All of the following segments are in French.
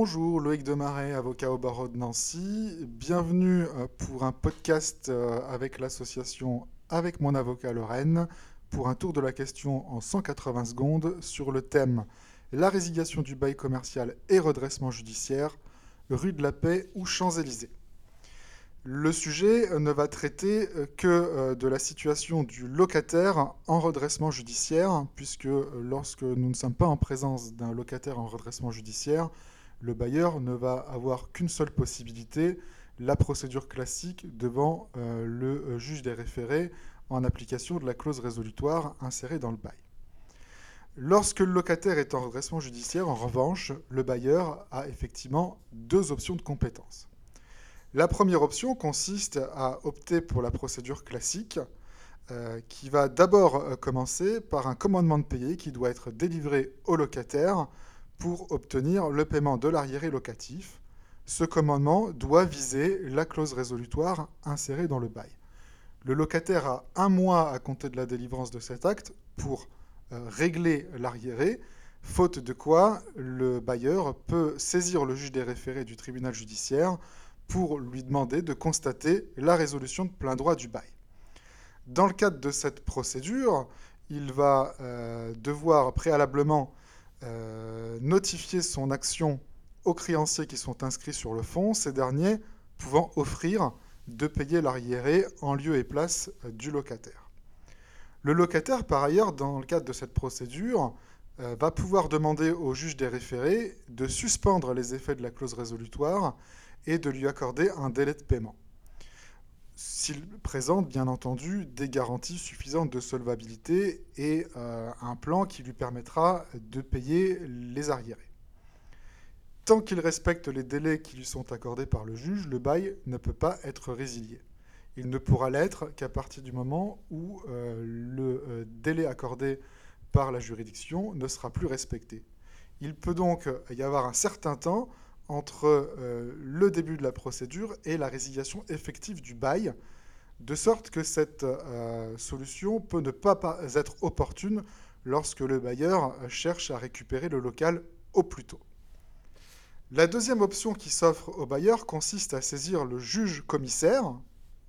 Bonjour, Loïc Demaret, avocat au barreau de Nancy. Bienvenue euh, pour un podcast euh, avec l'association Avec mon avocat Lorraine pour un tour de la question en 180 secondes sur le thème La résiliation du bail commercial et redressement judiciaire, rue de la Paix ou Champs-Élysées. Le sujet ne va traiter que euh, de la situation du locataire en redressement judiciaire, puisque lorsque nous ne sommes pas en présence d'un locataire en redressement judiciaire, le bailleur ne va avoir qu'une seule possibilité, la procédure classique devant euh, le euh, juge des référés en application de la clause résolutoire insérée dans le bail. Lorsque le locataire est en redressement judiciaire, en revanche, le bailleur a effectivement deux options de compétence. La première option consiste à opter pour la procédure classique, euh, qui va d'abord commencer par un commandement de payer qui doit être délivré au locataire pour obtenir le paiement de l'arriéré locatif. Ce commandement doit viser la clause résolutoire insérée dans le bail. Le locataire a un mois à compter de la délivrance de cet acte pour euh, régler l'arriéré, faute de quoi le bailleur peut saisir le juge des référés du tribunal judiciaire pour lui demander de constater la résolution de plein droit du bail. Dans le cadre de cette procédure, il va euh, devoir préalablement euh, notifier son action aux créanciers qui sont inscrits sur le fonds, ces derniers pouvant offrir de payer l'arriéré en lieu et place euh, du locataire. Le locataire, par ailleurs, dans le cadre de cette procédure, euh, va pouvoir demander au juge des référés de suspendre les effets de la clause résolutoire et de lui accorder un délai de paiement s'il présente bien entendu des garanties suffisantes de solvabilité et euh, un plan qui lui permettra de payer les arriérés. Tant qu'il respecte les délais qui lui sont accordés par le juge, le bail ne peut pas être résilié. Il ne pourra l'être qu'à partir du moment où euh, le euh, délai accordé par la juridiction ne sera plus respecté. Il peut donc y avoir un certain temps entre euh, le début de la procédure et la résiliation effective du bail, de sorte que cette euh, solution peut ne pas être opportune lorsque le bailleur cherche à récupérer le local au plus tôt. La deuxième option qui s'offre au bailleur consiste à saisir le juge commissaire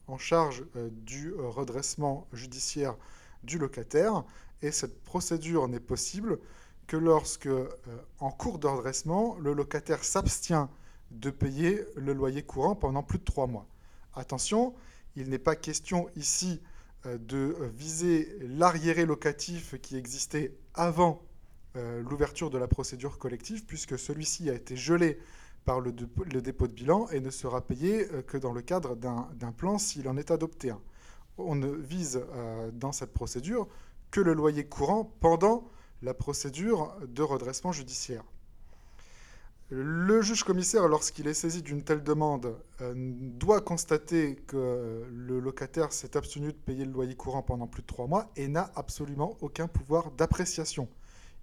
en charge euh, du redressement judiciaire du locataire, et cette procédure n'est possible que lorsque, euh, en cours de redressement, le locataire s'abstient de payer le loyer courant pendant plus de trois mois. Attention, il n'est pas question ici euh, de viser l'arriéré locatif qui existait avant euh, l'ouverture de la procédure collective, puisque celui-ci a été gelé par le, dépôt de bilan et ne sera payé que dans le cadre d'un plan s'il en est adopté un. On ne vise dans cette procédure que le loyer courant pendant la procédure de redressement judiciaire. Le juge commissaire, lorsqu'il est saisi d'une telle demande, euh, doit constater que le locataire s'est abstenu de payer le loyer courant pendant plus de trois mois et n'a absolument aucun pouvoir d'appréciation.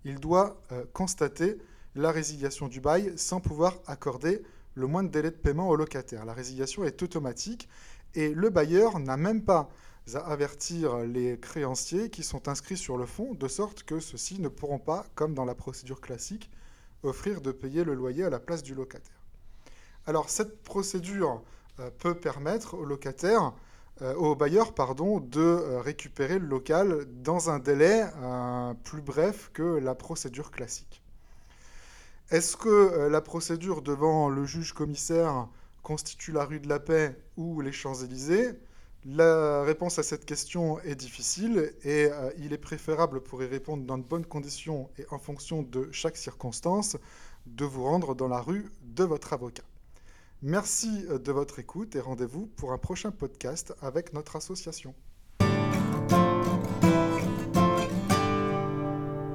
Il doit euh, constater la résiliation du bail sans pouvoir accorder le moindre délai de paiement au locataire. La résiliation est automatique et le bailleur n'a même pas à avertir les créanciers qui sont inscrits sur le fonds, de sorte que ceux-ci ne pourront pas, comme dans la procédure classique, offrir de payer le loyer à la place du locataire. Alors cette procédure euh, peut permettre au locataire, euh, au bailleur, pardon, de euh, récupérer le local dans un délai plus bref que la procédure classique. Est-ce que la procédure devant le juge commissaire constitue la rue de la Paix ou les Champs-Élysées? La réponse à cette question est difficile et euh, il est préférable pour y répondre dans de bonnes conditions et en fonction de chaque circonstance de vous rendre dans la rue de votre avocat. Merci euh, de votre écoute et rendez-vous pour un prochain podcast avec notre association.